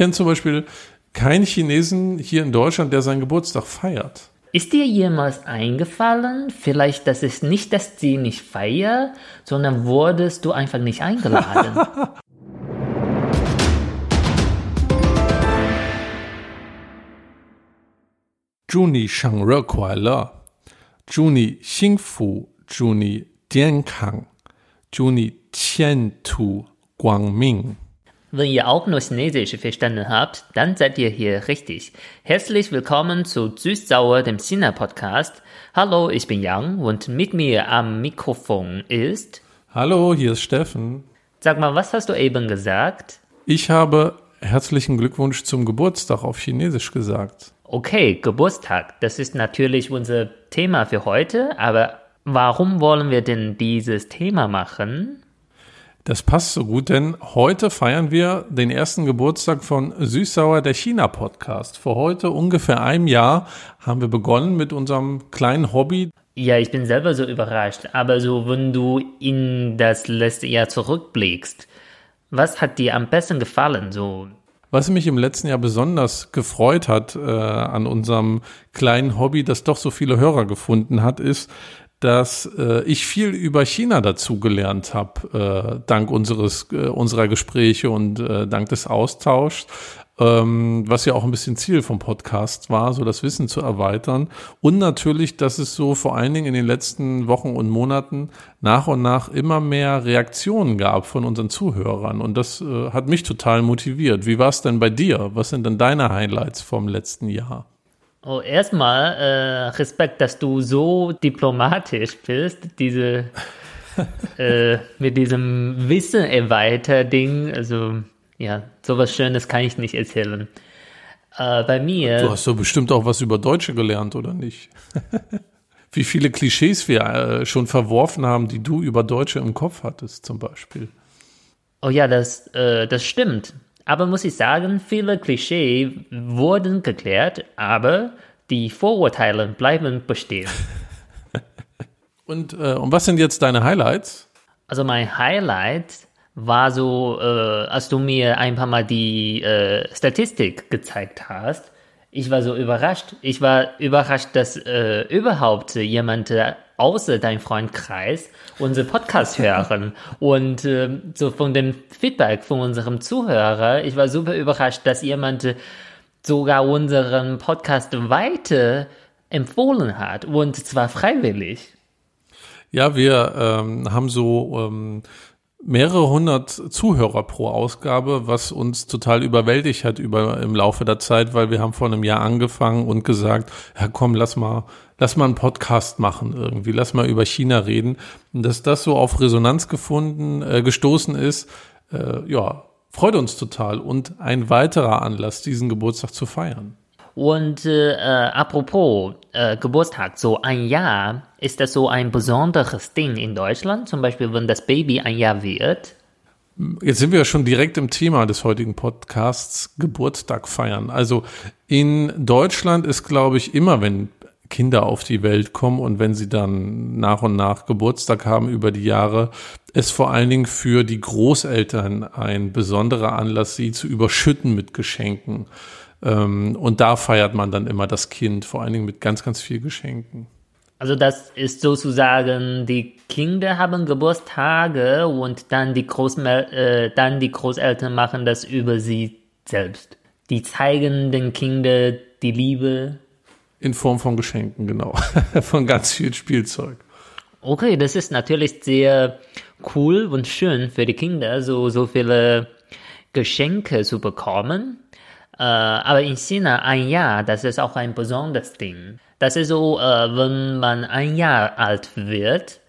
kenne zum Beispiel keinen Chinesen hier in Deutschland, der seinen Geburtstag feiert. Ist dir jemals eingefallen, vielleicht, dass es nicht dass sie nicht feiert, sondern wurdest du einfach nicht eingeladen? Juni Shang Re Kuai Le, Juni Xing Fu, Juni Dian Kang, Juni Qian Tu Guangming. Wenn ihr auch nur Chinesisch verstanden habt, dann seid ihr hier richtig. Herzlich willkommen zu Süß-Sauer, dem China-Podcast. Hallo, ich bin Yang und mit mir am Mikrofon ist... Hallo, hier ist Steffen. Sag mal, was hast du eben gesagt? Ich habe herzlichen Glückwunsch zum Geburtstag auf Chinesisch gesagt. Okay, Geburtstag, das ist natürlich unser Thema für heute, aber warum wollen wir denn dieses Thema machen? Das passt so gut, denn heute feiern wir den ersten Geburtstag von Süßsauer der China Podcast. Vor heute ungefähr einem Jahr haben wir begonnen mit unserem kleinen Hobby. Ja, ich bin selber so überrascht, aber so, wenn du in das letzte Jahr zurückblickst, was hat dir am besten gefallen? So, Was mich im letzten Jahr besonders gefreut hat äh, an unserem kleinen Hobby, das doch so viele Hörer gefunden hat, ist, dass äh, ich viel über China dazugelernt habe, äh, dank unseres äh, unserer Gespräche und äh, dank des Austauschs, ähm, was ja auch ein bisschen Ziel vom Podcast war, so das Wissen zu erweitern und natürlich, dass es so vor allen Dingen in den letzten Wochen und Monaten nach und nach immer mehr Reaktionen gab von unseren Zuhörern und das äh, hat mich total motiviert. Wie war es denn bei dir? Was sind denn deine Highlights vom letzten Jahr? Oh, erstmal äh, Respekt, dass du so diplomatisch bist, diese äh, mit diesem Wissen erweiter Ding, also ja, sowas Schönes kann ich nicht erzählen. Äh, bei mir. Du hast doch bestimmt auch was über Deutsche gelernt, oder nicht? Wie viele Klischees wir äh, schon verworfen haben, die du über Deutsche im Kopf hattest, zum Beispiel. Oh ja, das, äh, das stimmt. Aber muss ich sagen, viele Klischee wurden geklärt, aber die Vorurteile bleiben bestehen. Und, äh, und was sind jetzt deine Highlights? Also mein Highlight war so, äh, als du mir ein paar Mal die äh, Statistik gezeigt hast. Ich war so überrascht. Ich war überrascht, dass äh, überhaupt jemand äh, außer dein Freundkreis unsere Podcast hören. Und äh, so von dem Feedback von unserem Zuhörer, ich war super überrascht, dass jemand äh, sogar unseren Podcast weiter empfohlen hat. Und zwar freiwillig. Ja, wir ähm, haben so ähm, mehrere hundert Zuhörer pro Ausgabe, was uns total überwältigt hat über im Laufe der Zeit, weil wir haben vor einem Jahr angefangen und gesagt, ja komm, lass mal, lass mal einen Podcast machen irgendwie, lass mal über China reden. Und dass das so auf Resonanz gefunden, äh, gestoßen ist, äh, ja, freut uns total und ein weiterer Anlass, diesen Geburtstag zu feiern. Und äh, äh, apropos äh, Geburtstag, so ein Jahr, ist das so ein besonderes Ding in Deutschland? Zum Beispiel, wenn das Baby ein Jahr wird? Jetzt sind wir schon direkt im Thema des heutigen Podcasts, Geburtstag feiern. Also in Deutschland ist, glaube ich, immer, wenn Kinder auf die Welt kommen und wenn sie dann nach und nach Geburtstag haben über die Jahre, ist vor allen Dingen für die Großeltern ein besonderer Anlass, sie zu überschütten mit Geschenken. Ähm, und da feiert man dann immer das Kind, vor allen Dingen mit ganz, ganz viel Geschenken. Also das ist sozusagen, die Kinder haben Geburtstage und dann die, Großmel äh, dann die Großeltern machen das über sie selbst. Die zeigen den Kindern die Liebe. In Form von Geschenken, genau. von ganz viel Spielzeug. Okay, das ist natürlich sehr cool und schön für die Kinder, so, so viele Geschenke zu bekommen. Äh, aber in China ein Jahr, das ist auch ein besonderes Ding. Das ist so, äh, wenn man ein Jahr alt wird,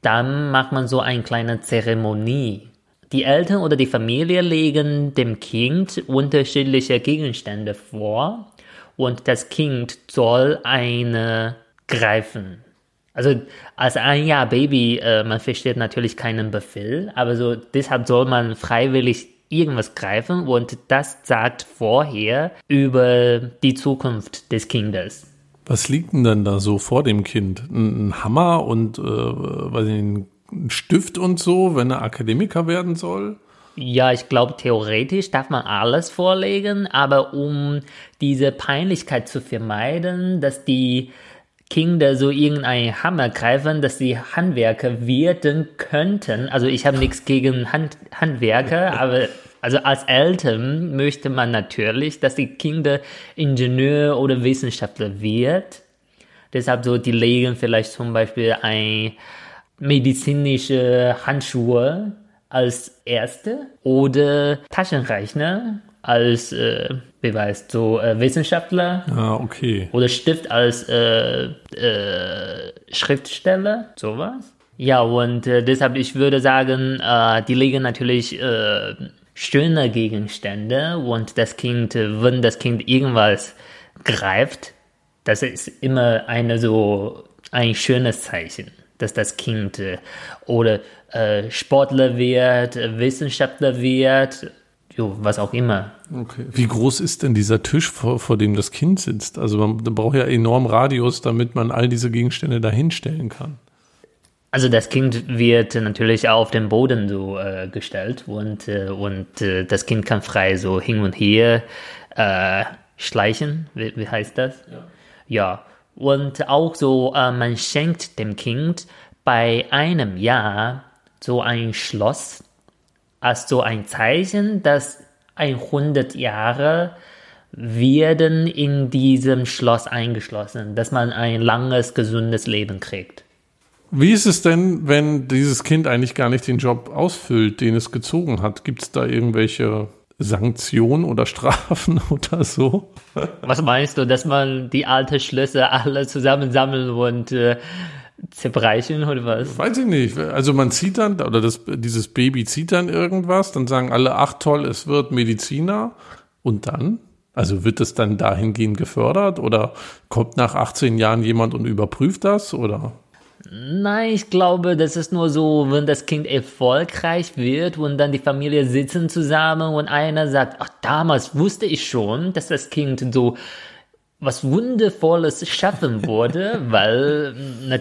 dann macht man so eine kleine Zeremonie. Die Eltern oder die Familie legen dem Kind unterschiedliche Gegenstände vor und das Kind soll eine greifen. Also als ein Jahr Baby, äh, man versteht natürlich keinen Befehl, aber so deshalb soll man freiwillig irgendwas greifen und das sagt vorher über die Zukunft des Kindes. Was liegt denn dann da so vor dem Kind? Ein, Hammer und äh, weiß ich, ein Stift und so, wenn er Akademiker werden soll? Ja, ich glaube, theoretisch darf man alles vorlegen, aber um diese Peinlichkeit zu vermeiden, dass die Kinder so irgendeinen Hammer greifen, dass sie Handwerker werden könnten. Also ich habe nichts gegen Hand, Handwerker, aber also als Eltern möchte man natürlich, dass die Kinder Ingenieur oder Wissenschaftler wird. Deshalb so, die legen vielleicht zum Beispiel ein medizinische Handschuhe als erste oder Taschenrechner als äh, Beweis, so äh, Wissenschaftler. Ah, okay. Oder Stift als äh, äh, Schriftsteller, sowas. Ja, und äh, deshalb, ich würde sagen, äh, die legen natürlich schöne Gegenstände und das Kind, wenn das Kind irgendwas greift, das ist immer eine so ein schönes Zeichen, dass das Kind oder Sportler wird, Wissenschaftler wird, jo, was auch immer. Okay. Wie groß ist denn dieser Tisch, vor, vor dem das Kind sitzt? Also man braucht ja enorm Radius, damit man all diese Gegenstände dahinstellen kann. Also das Kind wird natürlich auf den Boden so äh, gestellt und, äh, und äh, das Kind kann frei so hin und her äh, schleichen. Wie, wie heißt das? Ja. ja. Und auch so, äh, man schenkt dem Kind bei einem Jahr so ein Schloss als so ein Zeichen, dass 100 Jahre werden in diesem Schloss eingeschlossen, dass man ein langes, gesundes Leben kriegt. Wie ist es denn, wenn dieses Kind eigentlich gar nicht den Job ausfüllt, den es gezogen hat? Gibt es da irgendwelche Sanktionen oder Strafen oder so? Was meinst du, dass man die alten Schlösser alle zusammensammeln und äh, zerbrechen oder was? Weiß ich nicht. Also man zieht dann, oder das, dieses Baby zieht dann irgendwas, dann sagen alle, ach toll, es wird Mediziner. Und dann? Also wird es dann dahingehend gefördert oder kommt nach 18 Jahren jemand und überprüft das oder? Nein, ich glaube, das ist nur so, wenn das Kind erfolgreich wird und dann die Familie sitzen zusammen und einer sagt, ach, damals wusste ich schon, dass das Kind so was Wundervolles schaffen würde, weil na,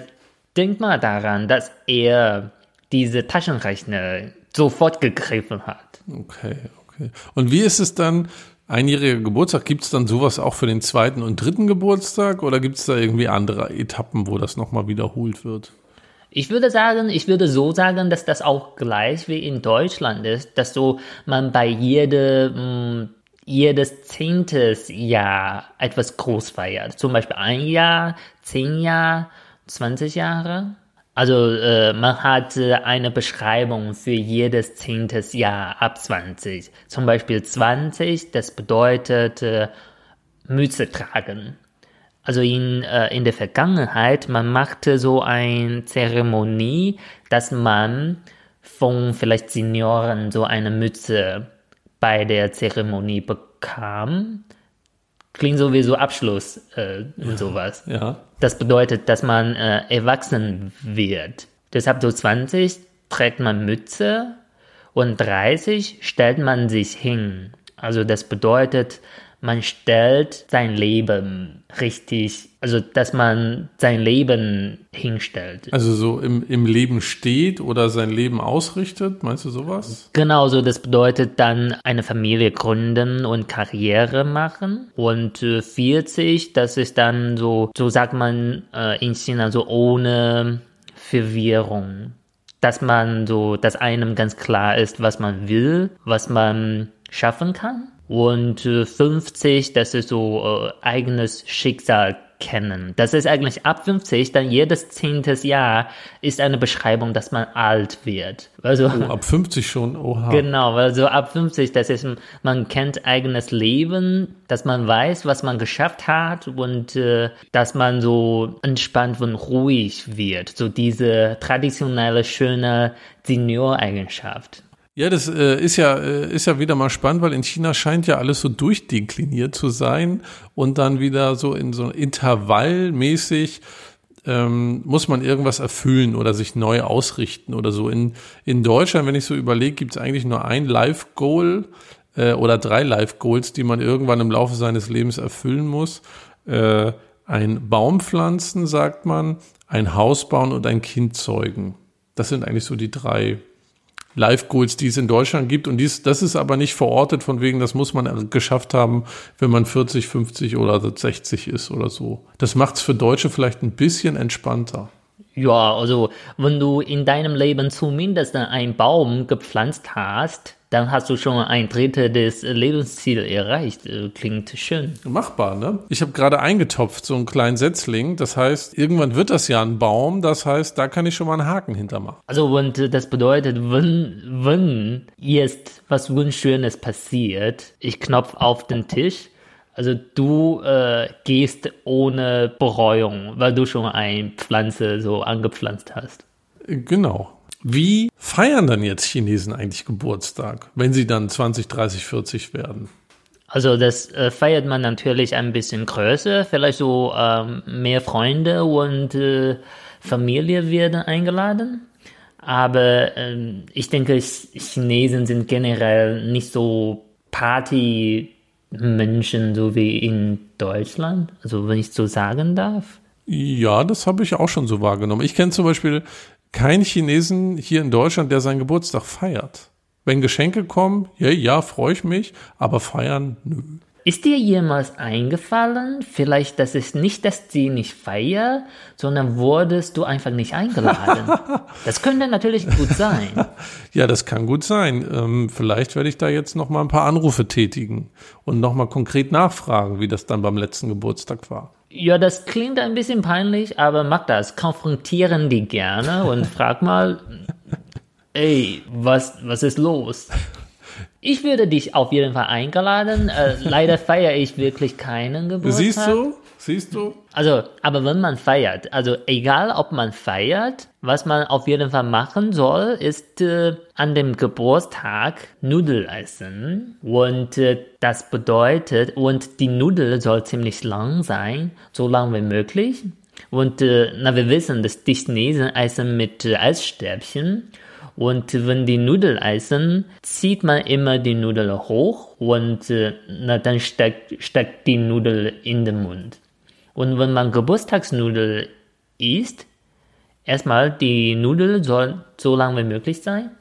denk mal daran, dass er diese Taschenrechner sofort gegriffen hat. Okay, okay. Und wie ist es dann, einjähriger Geburtstag, gibt es dann sowas auch für den zweiten und dritten Geburtstag oder gibt es da irgendwie andere Etappen, wo das nochmal wiederholt wird? Ich würde sagen, ich würde so sagen, dass das auch gleich wie in Deutschland ist, dass so man bei jedem jedes zehntes Jahr etwas groß feiert. Zum Beispiel ein Jahr, zehn Jahre, 20 Jahre. Also äh, man hat äh, eine Beschreibung für jedes zehntes Jahr ab 20. Zum Beispiel 20, das bedeutet äh, Mütze tragen. Also in, äh, in der Vergangenheit, man machte so eine Zeremonie, dass man von vielleicht Senioren so eine Mütze bei der Zeremonie bekam klingt sowieso Abschluss äh, und ja, sowas. Ja. Das bedeutet, dass man äh, erwachsen wird. Deshalb so 20 trägt man Mütze und 30 stellt man sich hin. Also das bedeutet, man stellt sein Leben richtig, also dass man sein Leben hinstellt. Also so im, im Leben steht oder sein Leben ausrichtet, meinst du sowas? Genau, so das bedeutet dann eine Familie gründen und Karriere machen. Und äh, 40, das ist dann so, so sagt man äh, in China so ohne Verwirrung. Dass man so, dass einem ganz klar ist, was man will, was man schaffen kann und äh, 50, das ist so äh, eigenes Schicksal kennen. Das ist eigentlich ab 50, dann jedes zehntes Jahr ist eine Beschreibung, dass man alt wird. Also oh, ab 50 schon, oha. Genau, also ab 50, das ist, man kennt eigenes Leben, dass man weiß, was man geschafft hat und äh, dass man so entspannt und ruhig wird. So diese traditionelle, schöne Senior-Eigenschaft. Ja, das äh, ist ja äh, ist ja wieder mal spannend, weil in China scheint ja alles so durchdekliniert zu sein und dann wieder so in so intervallmäßig ähm, muss man irgendwas erfüllen oder sich neu ausrichten oder so. In in Deutschland, wenn ich so überlege, gibt es eigentlich nur ein Life Goal äh, oder drei Life Goals, die man irgendwann im Laufe seines Lebens erfüllen muss. Äh, ein Baum pflanzen, sagt man, ein Haus bauen und ein Kind zeugen. Das sind eigentlich so die drei Live-Goals, die es in Deutschland gibt. Und dies, das ist aber nicht verortet, von wegen, das muss man geschafft haben, wenn man 40, 50 oder 60 ist oder so. Das macht es für Deutsche vielleicht ein bisschen entspannter. Ja, also wenn du in deinem Leben zumindest einen Baum gepflanzt hast, dann hast du schon ein Drittel des Lebensziels erreicht. Äh, klingt schön. Machbar, ne? Ich habe gerade eingetopft, so einen kleinen Setzling. Das heißt, irgendwann wird das ja ein Baum. Das heißt, da kann ich schon mal einen Haken hintermachen. Also, und das bedeutet, wenn, wenn jetzt was Wunschschönes passiert, ich knopf auf den Tisch, also du äh, gehst ohne Bereuung, weil du schon eine Pflanze so angepflanzt hast. Genau. Wie feiern dann jetzt Chinesen eigentlich Geburtstag, wenn sie dann 20, 30, 40 werden? Also das äh, feiert man natürlich ein bisschen größer, vielleicht so ähm, mehr Freunde und äh, Familie werden eingeladen. Aber ähm, ich denke, Chinesen sind generell nicht so Party-Menschen, so wie in Deutschland, also wenn ich so sagen darf. Ja, das habe ich auch schon so wahrgenommen. Ich kenne zum Beispiel keinen Chinesen hier in Deutschland, der seinen Geburtstag feiert. Wenn Geschenke kommen, ja, ja, freue ich mich, aber feiern, nö. Ist dir jemals eingefallen, vielleicht, dass es nicht, dass sie nicht feiern, sondern wurdest du einfach nicht eingeladen? das könnte natürlich gut sein. ja, das kann gut sein. Ähm, vielleicht werde ich da jetzt noch mal ein paar Anrufe tätigen und noch mal konkret nachfragen, wie das dann beim letzten Geburtstag war. Ja, das klingt ein bisschen peinlich, aber mach das. Konfrontieren die gerne und frag mal, ey, was, was ist los? Ich würde dich auf jeden Fall eingeladen. Äh, leider feiere ich wirklich keinen Geburtstag. Siehst du? Siehst du? Also, aber wenn man feiert, also egal ob man feiert, was man auf jeden Fall machen soll, ist äh, an dem Geburtstag Nudel essen. Und äh, das bedeutet, und die Nudel soll ziemlich lang sein, so lang wie möglich. Und äh, na, wir wissen, dass die Chinesen essen mit äh, Eisstäbchen. Und wenn die Nudel essen, zieht man immer die Nudel hoch und äh, na, dann steckt, steckt die Nudel in den Mund. Und wenn man Geburtstagsnudel isst, erstmal die Nudel soll so lang wie möglich sein.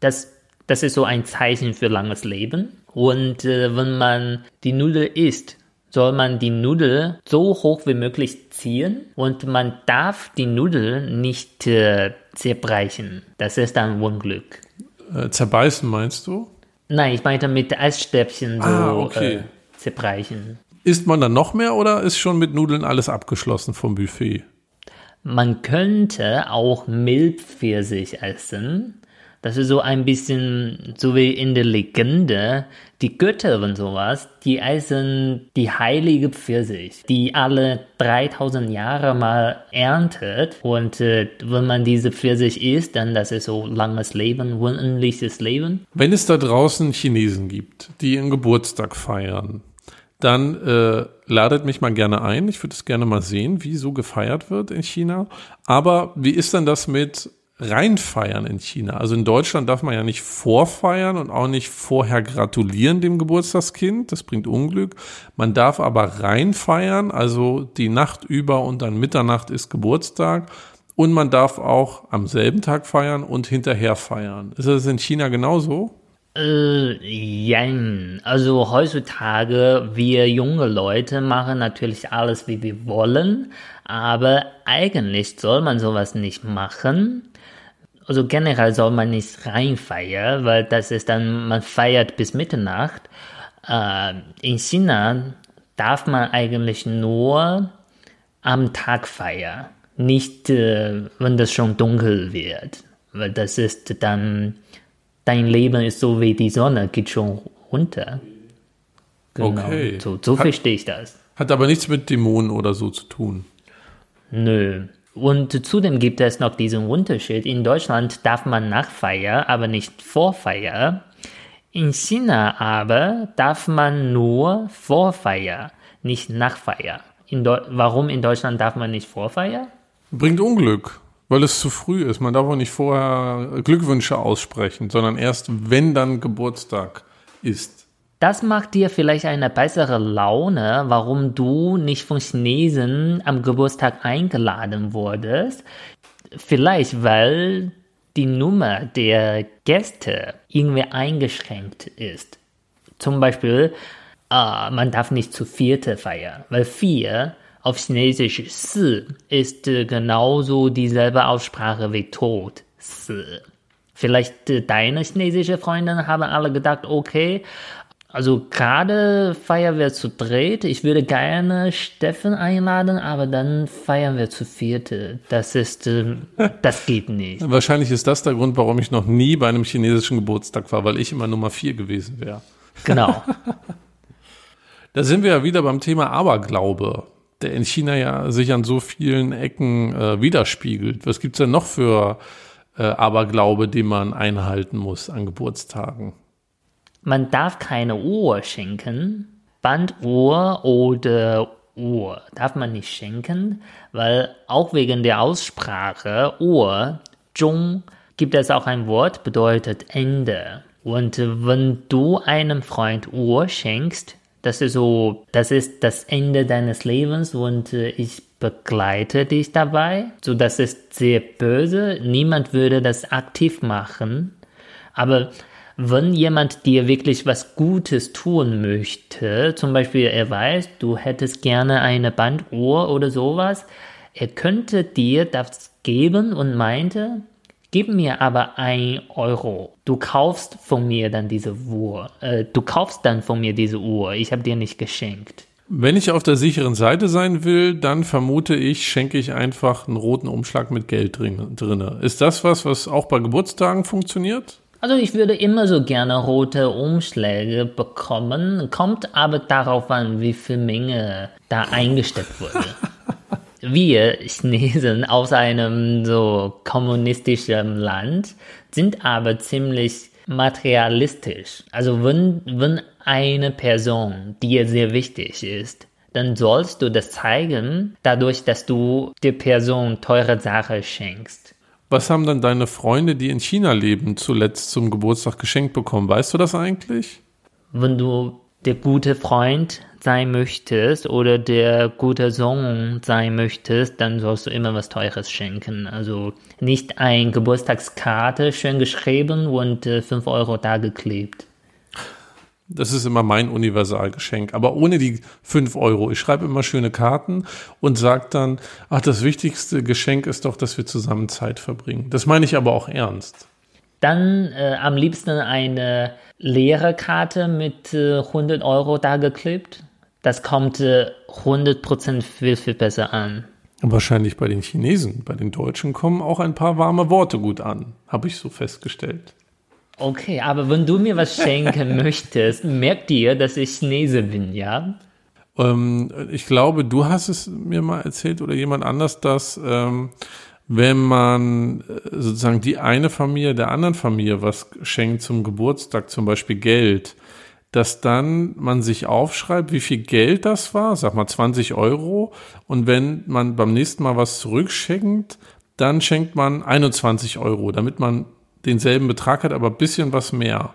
Das, das ist so ein Zeichen für langes Leben. Und äh, wenn man die Nudel isst, soll man die Nudel so hoch wie möglich ziehen und man darf die Nudel nicht äh, zerbrechen. Das ist ein Unglück. Äh, zerbeißen meinst du? Nein, ich meinte mit Eisstäbchen so ah, okay. äh, zerbrechen. Isst man dann noch mehr oder ist schon mit Nudeln alles abgeschlossen vom Buffet? Man könnte auch Milchpfirsich essen. Das ist so ein bisschen so wie in der Legende. Die Götter und sowas, die essen die heilige Pfirsich, die alle 3000 Jahre mal erntet. Und äh, wenn man diese Pfirsich isst, dann das ist so langes Leben, unendliches Leben. Wenn es da draußen Chinesen gibt, die ihren Geburtstag feiern, dann äh, ladet mich mal gerne ein. Ich würde es gerne mal sehen, wie so gefeiert wird in China. Aber wie ist denn das mit reinfeiern in China? Also in Deutschland darf man ja nicht vorfeiern und auch nicht vorher gratulieren dem Geburtstagskind. Das bringt Unglück. Man darf aber reinfeiern, also die Nacht über und dann Mitternacht ist Geburtstag. Und man darf auch am selben Tag feiern und hinterher feiern. Ist das in China genauso? Äh, jein. Also heutzutage, wir junge Leute machen natürlich alles, wie wir wollen, aber eigentlich soll man sowas nicht machen. Also generell soll man nicht reinfeiern, weil das ist dann, man feiert bis Mitternacht. Äh, in China darf man eigentlich nur am Tag feiern, nicht äh, wenn das schon dunkel wird, weil das ist dann dein Leben ist so wie die Sonne, geht schon runter. Genau. Okay. So, so hat, verstehe ich das. Hat aber nichts mit Dämonen oder so zu tun. Nö. Und zudem gibt es noch diesen Unterschied. In Deutschland darf man nach Feier, aber nicht vor Feier. In China aber darf man nur vor Feier, nicht nach Feier. In Warum in Deutschland darf man nicht vor Feier? Bringt Unglück. Weil es zu früh ist. Man darf auch nicht vorher Glückwünsche aussprechen, sondern erst, wenn dann Geburtstag ist. Das macht dir vielleicht eine bessere Laune, warum du nicht von Chinesen am Geburtstag eingeladen wurdest. Vielleicht, weil die Nummer der Gäste irgendwie eingeschränkt ist. Zum Beispiel, äh, man darf nicht zu vierte feiern, weil vier auf Chinesisch Si ist äh, genauso dieselbe Aussprache wie Tod. Si. Vielleicht äh, deine chinesische Freundinnen haben alle gedacht, okay, also gerade feiern wir zu dritt. Ich würde gerne Steffen einladen, aber dann feiern wir zu vierte. Das ist, äh, das geht nicht. Wahrscheinlich ist das der Grund, warum ich noch nie bei einem chinesischen Geburtstag war, weil ich immer Nummer vier gewesen wäre. Genau. da sind wir ja wieder beim Thema Aberglaube, der in China ja sich an so vielen Ecken äh, widerspiegelt. Was gibt's denn noch für äh, Aberglaube, den man einhalten muss an Geburtstagen? Man darf keine Uhr schenken. Banduhr oder Uhr darf man nicht schenken, weil auch wegen der Aussprache Uhr, Zhong, gibt es auch ein Wort, bedeutet Ende. Und wenn du einem Freund Uhr schenkst, das ist so, das ist das Ende deines Lebens und ich begleite dich dabei. So, das ist sehr böse. Niemand würde das aktiv machen. Aber wenn jemand dir wirklich was Gutes tun möchte, zum Beispiel er weiß, du hättest gerne eine Banduhr oder sowas, er könnte dir das geben und meinte, gib mir aber ein Euro. Du kaufst von mir dann diese Uhr. Äh, du kaufst dann von mir diese Uhr. Ich habe dir nicht geschenkt. Wenn ich auf der sicheren Seite sein will, dann vermute ich, schenke ich einfach einen roten Umschlag mit Geld drin. drinne. Ist das was, was auch bei Geburtstagen funktioniert? Also ich würde immer so gerne rote Umschläge bekommen, kommt aber darauf an, wie viel Menge da eingesteckt wurde. Wir Chinesen aus einem so kommunistischen Land sind aber ziemlich materialistisch. Also wenn, wenn eine Person dir sehr wichtig ist, dann sollst du das zeigen, dadurch, dass du der Person teure Sachen schenkst. Was haben dann deine Freunde, die in China leben, zuletzt zum Geburtstag geschenkt bekommen? Weißt du das eigentlich? Wenn du der gute Freund sein möchtest oder der gute Sohn sein möchtest, dann sollst du immer was Teures schenken. Also nicht ein Geburtstagskarte schön geschrieben und äh, 5 Euro da geklebt. Das ist immer mein Universalgeschenk. Aber ohne die fünf Euro. Ich schreibe immer schöne Karten und sage dann, ach, das wichtigste Geschenk ist doch, dass wir zusammen Zeit verbringen. Das meine ich aber auch ernst. Dann äh, am liebsten eine leere Karte mit äh, 100 Euro da geklebt. Das kommt äh, 100% viel, viel besser an. Wahrscheinlich bei den Chinesen. Bei den Deutschen kommen auch ein paar warme Worte gut an, habe ich so festgestellt. Okay, aber wenn du mir was schenken möchtest, merk dir, dass ich Chinese bin, ja? Ähm, ich glaube, du hast es mir mal erzählt oder jemand anders, dass ähm, wenn man äh, sozusagen die eine Familie der anderen Familie was schenkt zum Geburtstag, zum Beispiel Geld, dass dann man sich aufschreibt, wie viel Geld das war, sag mal 20 Euro, und wenn man beim nächsten Mal was zurückschenkt, dann schenkt man 21 Euro, damit man denselben Betrag hat, aber ein bisschen was mehr.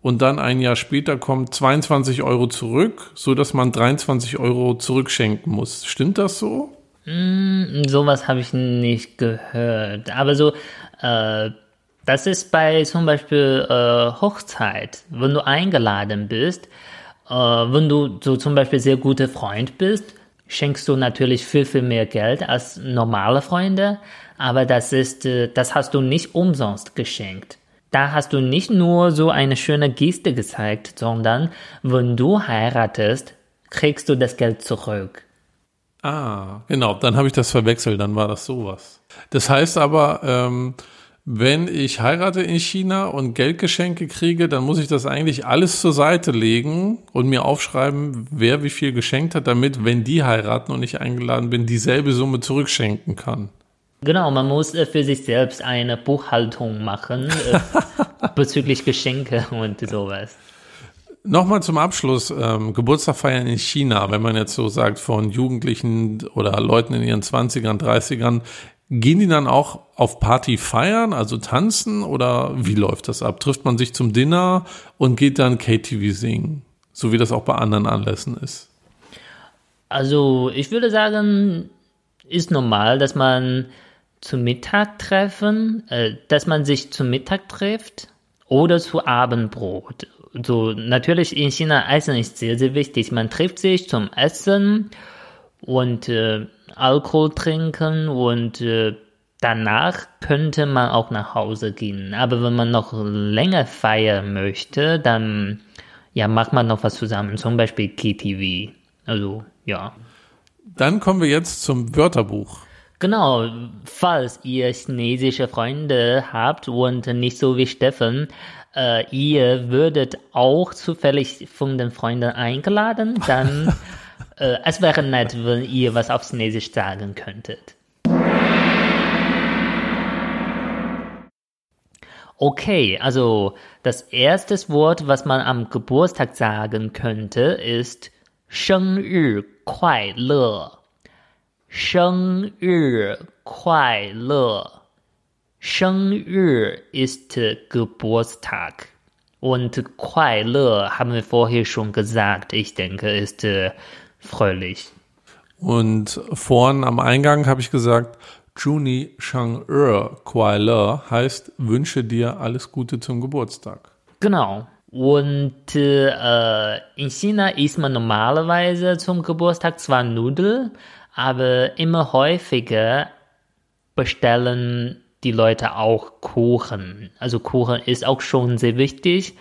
Und dann ein Jahr später kommt 22 Euro zurück, so dass man 23 Euro zurückschenken muss. Stimmt das so? Mm, sowas habe ich nicht gehört. Aber so, äh, das ist bei zum Beispiel äh, Hochzeit, wenn du eingeladen bist, äh, wenn du so zum Beispiel sehr guter Freund bist, schenkst du natürlich viel, viel mehr Geld als normale Freunde aber das ist, äh, das hast du nicht umsonst geschenkt. Da hast du nicht nur so eine schöne Geste gezeigt, sondern wenn du heiratest, kriegst du das Geld zurück. Ah, genau, dann habe ich das verwechselt, dann war das sowas. Das heißt aber, ähm, wenn ich heirate in China und Geldgeschenke kriege, dann muss ich das eigentlich alles zur Seite legen und mir aufschreiben, wer wie viel geschenkt hat, damit, wenn die heiraten und ich eingeladen bin, dieselbe Summe zurückschenken kann. Genau, man muss äh, für sich selbst eine Buchhaltung machen äh, bezüglich Geschenke und sowas. Nochmal zum Abschluss, ähm, Geburtstag feiern in China, wenn man jetzt so sagt, von Jugendlichen oder Leuten in ihren 20ern, 30ern, gehen die dann auch auf Party feiern, also tanzen oder wie läuft das ab? Trifft man sich zum Dinner und geht dann KTV singen, so wie das auch bei anderen Anlässen ist? Also ich würde sagen, ist normal, dass man zu Mittag treffen, äh, dass man sich zu Mittag trifft oder zu Abendbrot. So, natürlich in China Essen ist sehr, sehr wichtig. Man trifft sich zum Essen und äh, Alkohol trinken und äh, danach könnte man auch nach Hause gehen. Aber wenn man noch länger feiern möchte, dann ja, macht man noch was zusammen, zum Beispiel KTV. Also, ja. Dann kommen wir jetzt zum Wörterbuch. Genau, falls ihr chinesische Freunde habt und nicht so wie Steffen, äh, ihr würdet auch zufällig von den Freunden eingeladen, dann äh, es wäre nett, wenn ihr was auf Chinesisch sagen könntet. Okay, also das erste Wort, was man am Geburtstag sagen könnte, ist 生日快乐。生日快乐。 Shengri ist Geburtstag. Und Kuaile haben wir vorher schon gesagt. Ich denke, ist fröhlich. Und vorn am Eingang habe ich gesagt, Juni Shang'er Kuaile heißt, wünsche dir alles Gute zum Geburtstag. Genau. Und äh, in China isst man normalerweise zum Geburtstag zwar Nudeln, aber immer häufiger bestellen die Leute auch Kuchen. Also Kuchen ist auch schon sehr wichtig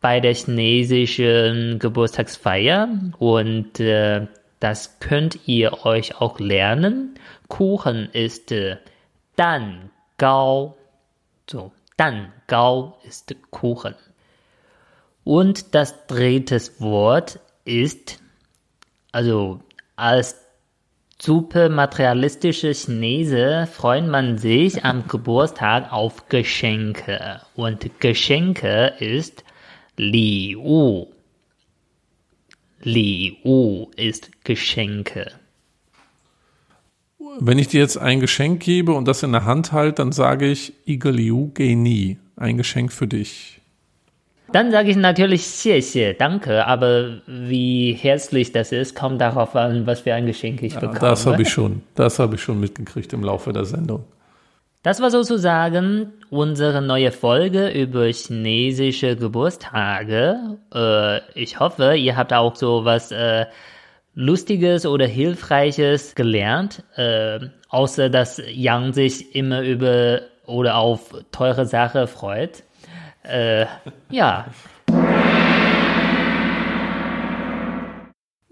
bei der chinesischen Geburtstagsfeier und äh, das könnt ihr euch auch lernen. Kuchen ist äh, Dan Gao. So, Dan Gao ist Kuchen. Und das dritte Wort ist, also als super materialistische Chinese freut man sich am Geburtstag auf Geschenke. Und Geschenke ist Li Wu. Li Wu ist Geschenke. Wenn ich dir jetzt ein Geschenk gebe und das in der Hand halte, dann sage ich Igeliu Geni, ein Geschenk für dich. Dann sage ich natürlich 谢谢, danke, aber wie herzlich das ist, kommt darauf an, was für ein Geschenk ich ja, bekomme. Das habe ich schon, das habe ich schon mitgekriegt im Laufe der Sendung. Das war sozusagen unsere neue Folge über chinesische Geburtstage. Äh, ich hoffe, ihr habt auch so was äh, Lustiges oder Hilfreiches gelernt, äh, außer dass Yang sich immer über oder auf teure Sache freut. Äh, ja.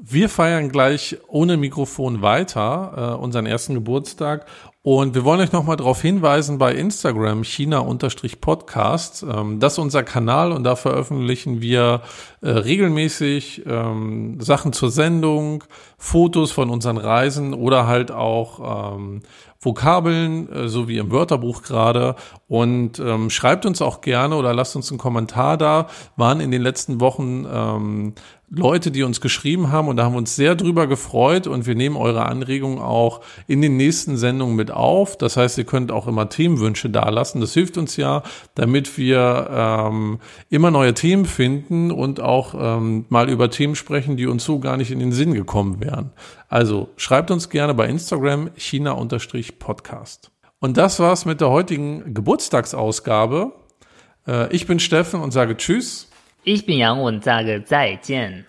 Wir feiern gleich ohne Mikrofon weiter, äh, unseren ersten Geburtstag. Und wir wollen euch nochmal darauf hinweisen bei Instagram China-Podcast. Ähm, das ist unser Kanal und da veröffentlichen wir äh, regelmäßig ähm, Sachen zur Sendung, Fotos von unseren Reisen oder halt auch ähm, Vokabeln, äh, so wie im Wörterbuch gerade. Und ähm, schreibt uns auch gerne oder lasst uns einen Kommentar da. Waren in den letzten Wochen ähm, Leute, die uns geschrieben haben und da haben wir uns sehr drüber gefreut und wir nehmen eure Anregungen auch in den nächsten Sendungen mit auf. Das heißt, ihr könnt auch immer Themenwünsche dalassen. Das hilft uns ja, damit wir ähm, immer neue Themen finden und auch ähm, mal über Themen sprechen, die uns so gar nicht in den Sinn gekommen wären. Also schreibt uns gerne bei Instagram China-Podcast. Und das war's mit der heutigen Geburtstagsausgabe. Äh, ich bin Steffen und sage Tschüss. Ich bin Yang und sage 再见。